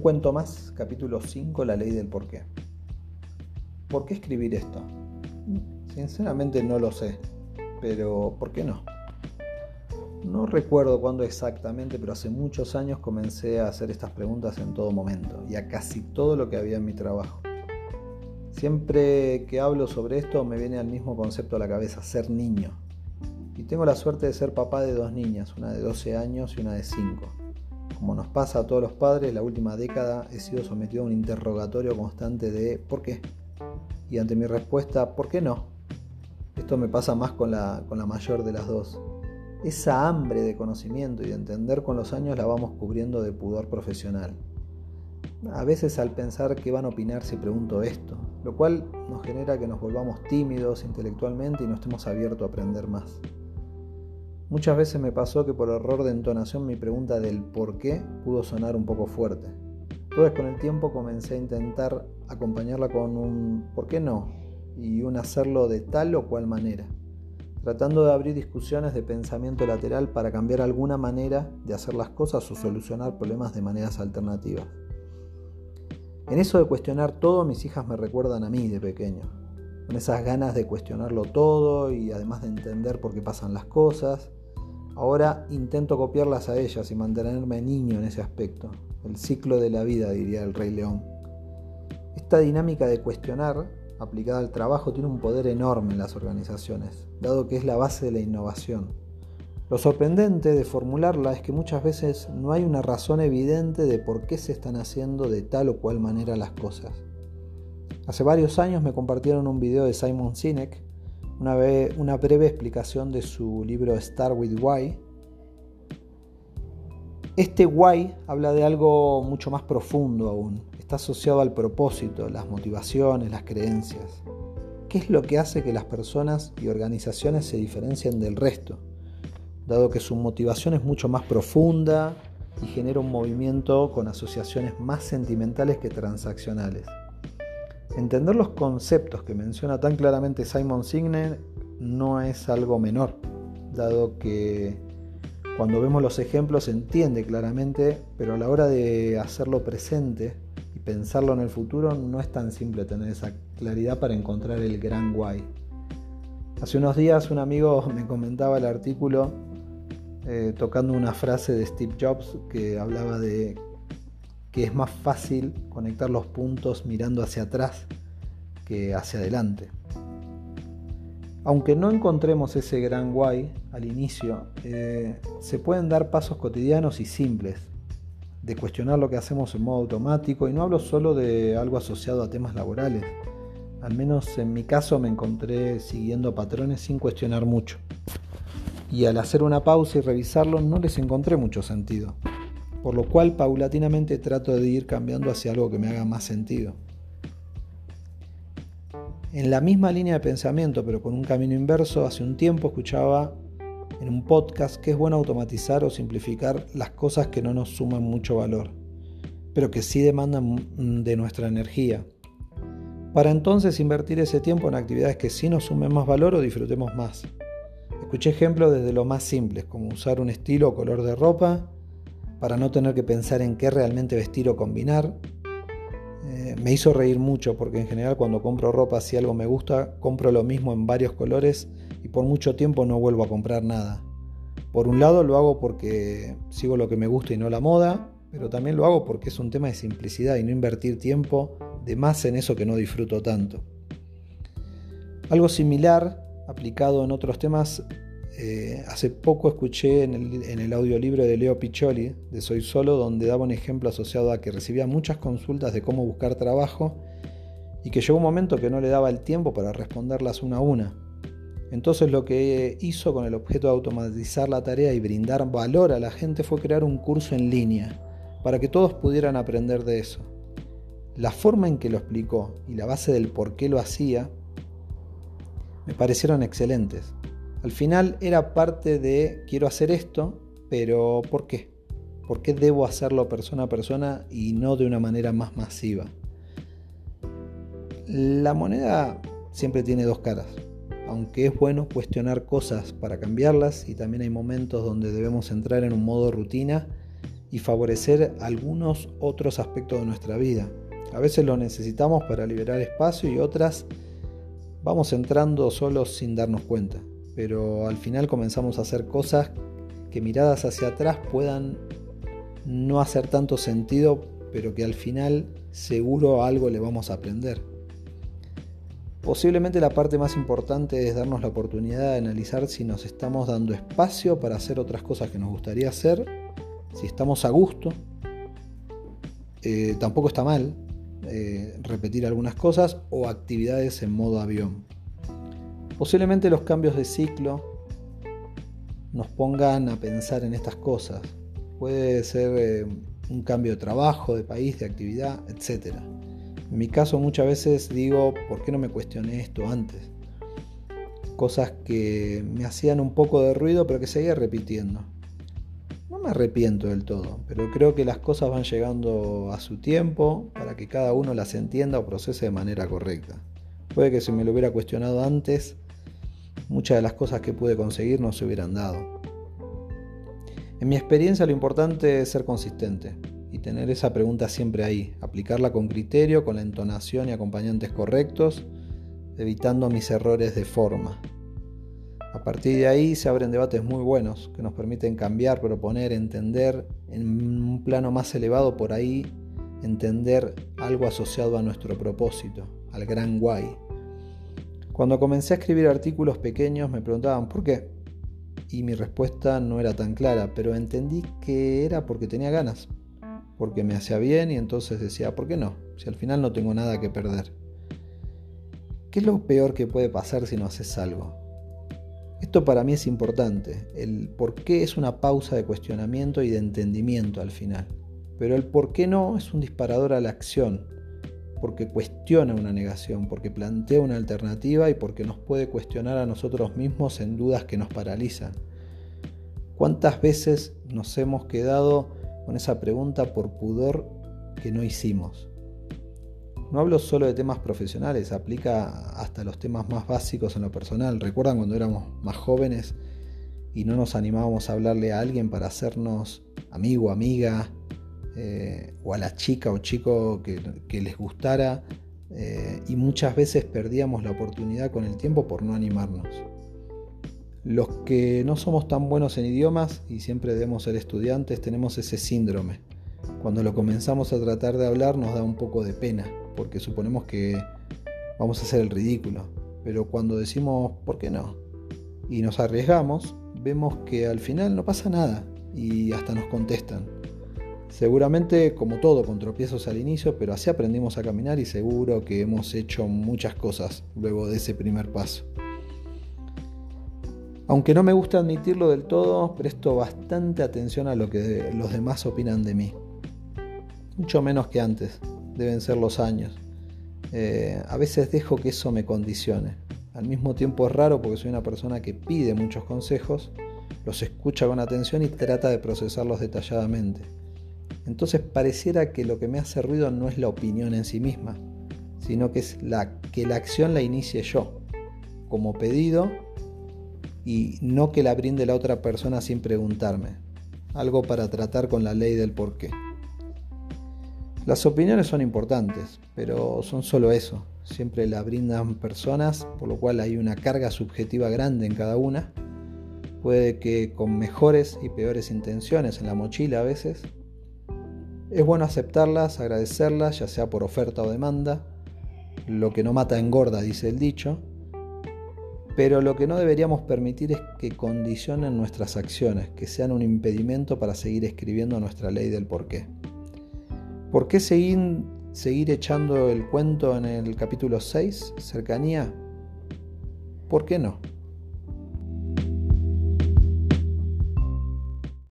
cuento más, capítulo 5, la ley del porqué. ¿Por qué escribir esto? Sinceramente no lo sé, pero ¿por qué no? No recuerdo cuándo exactamente, pero hace muchos años comencé a hacer estas preguntas en todo momento y a casi todo lo que había en mi trabajo. Siempre que hablo sobre esto me viene al mismo concepto a la cabeza, ser niño. Y tengo la suerte de ser papá de dos niñas, una de 12 años y una de 5. Como nos pasa a todos los padres, la última década he sido sometido a un interrogatorio constante de ¿por qué? Y ante mi respuesta, ¿por qué no? Esto me pasa más con la, con la mayor de las dos. Esa hambre de conocimiento y de entender con los años la vamos cubriendo de pudor profesional. A veces al pensar qué van a opinar si pregunto esto, lo cual nos genera que nos volvamos tímidos intelectualmente y no estemos abiertos a aprender más. Muchas veces me pasó que por error de entonación mi pregunta del por qué pudo sonar un poco fuerte. Entonces con el tiempo comencé a intentar acompañarla con un ¿por qué no? y un hacerlo de tal o cual manera tratando de abrir discusiones de pensamiento lateral para cambiar alguna manera de hacer las cosas o solucionar problemas de maneras alternativas. En eso de cuestionar todo, mis hijas me recuerdan a mí de pequeño, con esas ganas de cuestionarlo todo y además de entender por qué pasan las cosas. Ahora intento copiarlas a ellas y mantenerme niño en ese aspecto, el ciclo de la vida, diría el Rey León. Esta dinámica de cuestionar aplicada al trabajo tiene un poder enorme en las organizaciones, dado que es la base de la innovación. Lo sorprendente de formularla es que muchas veces no hay una razón evidente de por qué se están haciendo de tal o cual manera las cosas. Hace varios años me compartieron un video de Simon Sinek, una, breve explicación de su libro Start with Why. Este why habla de algo mucho más profundo aún, está asociado al propósito, las motivaciones, las creencias. ¿Qué es lo que hace que las personas y organizaciones se diferencien del resto? Dado que su motivación es mucho más profunda y genera un movimiento con asociaciones más sentimentales que transaccionales. Entender los conceptos que menciona tan claramente Simon Sinek no es algo menor, dado que cuando vemos los ejemplos se entiende claramente, pero a la hora de hacerlo presente pensarlo en el futuro no es tan simple tener esa claridad para encontrar el gran guay. Hace unos días un amigo me comentaba el artículo eh, tocando una frase de Steve Jobs que hablaba de que es más fácil conectar los puntos mirando hacia atrás que hacia adelante. Aunque no encontremos ese gran guay al inicio, eh, se pueden dar pasos cotidianos y simples de cuestionar lo que hacemos en modo automático y no hablo solo de algo asociado a temas laborales. Al menos en mi caso me encontré siguiendo patrones sin cuestionar mucho. Y al hacer una pausa y revisarlo no les encontré mucho sentido. Por lo cual paulatinamente trato de ir cambiando hacia algo que me haga más sentido. En la misma línea de pensamiento, pero con un camino inverso, hace un tiempo escuchaba en un podcast que es bueno automatizar o simplificar las cosas que no nos suman mucho valor, pero que sí demandan de nuestra energía. Para entonces invertir ese tiempo en actividades que sí nos sumen más valor o disfrutemos más. Escuché ejemplos desde lo más simples, como usar un estilo o color de ropa, para no tener que pensar en qué realmente vestir o combinar. Eh, me hizo reír mucho porque en general cuando compro ropa si algo me gusta, compro lo mismo en varios colores y por mucho tiempo no vuelvo a comprar nada. Por un lado lo hago porque sigo lo que me gusta y no la moda, pero también lo hago porque es un tema de simplicidad y no invertir tiempo de más en eso que no disfruto tanto. Algo similar, aplicado en otros temas, eh, hace poco escuché en el, en el audiolibro de Leo Piccioli, de Soy Solo, donde daba un ejemplo asociado a que recibía muchas consultas de cómo buscar trabajo y que llegó un momento que no le daba el tiempo para responderlas una a una. Entonces lo que hizo con el objeto de automatizar la tarea y brindar valor a la gente fue crear un curso en línea para que todos pudieran aprender de eso. La forma en que lo explicó y la base del por qué lo hacía me parecieron excelentes. Al final era parte de quiero hacer esto, pero ¿por qué? ¿Por qué debo hacerlo persona a persona y no de una manera más masiva? La moneda siempre tiene dos caras aunque es bueno cuestionar cosas para cambiarlas y también hay momentos donde debemos entrar en un modo rutina y favorecer algunos otros aspectos de nuestra vida. A veces lo necesitamos para liberar espacio y otras vamos entrando solos sin darnos cuenta, pero al final comenzamos a hacer cosas que miradas hacia atrás puedan no hacer tanto sentido, pero que al final seguro algo le vamos a aprender. Posiblemente la parte más importante es darnos la oportunidad de analizar si nos estamos dando espacio para hacer otras cosas que nos gustaría hacer, si estamos a gusto. Eh, tampoco está mal eh, repetir algunas cosas o actividades en modo avión. Posiblemente los cambios de ciclo nos pongan a pensar en estas cosas. Puede ser eh, un cambio de trabajo, de país, de actividad, etc. En mi caso muchas veces digo, ¿por qué no me cuestioné esto antes? Cosas que me hacían un poco de ruido pero que seguía repitiendo. No me arrepiento del todo, pero creo que las cosas van llegando a su tiempo para que cada uno las entienda o procese de manera correcta. Puede que si me lo hubiera cuestionado antes, muchas de las cosas que pude conseguir no se hubieran dado. En mi experiencia lo importante es ser consistente y tener esa pregunta siempre ahí, aplicarla con criterio, con la entonación y acompañantes correctos, evitando mis errores de forma. A partir de ahí se abren debates muy buenos que nos permiten cambiar, proponer, entender en un plano más elevado por ahí, entender algo asociado a nuestro propósito, al gran guay. Cuando comencé a escribir artículos pequeños me preguntaban ¿por qué? Y mi respuesta no era tan clara, pero entendí que era porque tenía ganas, porque me hacía bien y entonces decía, ¿por qué no? Si al final no tengo nada que perder. ¿Qué es lo peor que puede pasar si no haces algo? Esto para mí es importante. El por qué es una pausa de cuestionamiento y de entendimiento al final. Pero el por qué no es un disparador a la acción, porque cuestiona una negación, porque plantea una alternativa y porque nos puede cuestionar a nosotros mismos en dudas que nos paralizan. ¿Cuántas veces nos hemos quedado con esa pregunta por pudor que no hicimos. No hablo solo de temas profesionales, aplica hasta los temas más básicos en lo personal. ¿Recuerdan cuando éramos más jóvenes y no nos animábamos a hablarle a alguien para hacernos amigo, amiga, eh, o a la chica o chico que, les gustara? Eh, y muchas veces perdíamos la oportunidad con el tiempo por no animarnos. Los que no somos tan buenos en idiomas y siempre debemos ser estudiantes tenemos ese síndrome. Cuando lo comenzamos a tratar de hablar nos da un poco de pena, porque suponemos que vamos a hacer el ridículo. Pero cuando decimos ¿por qué no? y nos arriesgamos, vemos que al final no pasa nada y hasta nos contestan. Seguramente como todo con tropiezos al inicio, pero así aprendimos a caminar y seguro que hemos hecho muchas cosas luego de ese primer paso. Aunque no me gusta admitirlo del todo, presto bastante atención a lo que los demás opinan de mí. Mucho menos que antes, deben ser los años. Eh, a veces dejo que eso me condicione. Al mismo tiempo es raro porque soy una persona que pide muchos consejos, los escucha con atención y trata de procesarlos detalladamente. Entonces pareciera que lo que me hace ruido no es la opinión en sí misma, sino que es la, que la acción la inicie yo, como pedido y no que la brinde la otra persona sin preguntarme. Algo para tratar con la ley del por qué. Las opiniones son importantes, pero son solo eso. Siempre la brindan personas, por lo cual hay una carga subjetiva grande en cada una. Puede que con mejores y peores intenciones en la mochila a veces. Es bueno aceptarlas, agradecerlas, ya sea por oferta o demanda. Lo que no mata engorda, dice el dicho. Pero lo que no deberíamos permitir es que condicionen nuestras acciones, que sean un impedimento para seguir escribiendo nuestra ley del porqué. ¿Por qué seguir, seguir echando el cuento en el capítulo 6, cercanía? ¿Por qué no?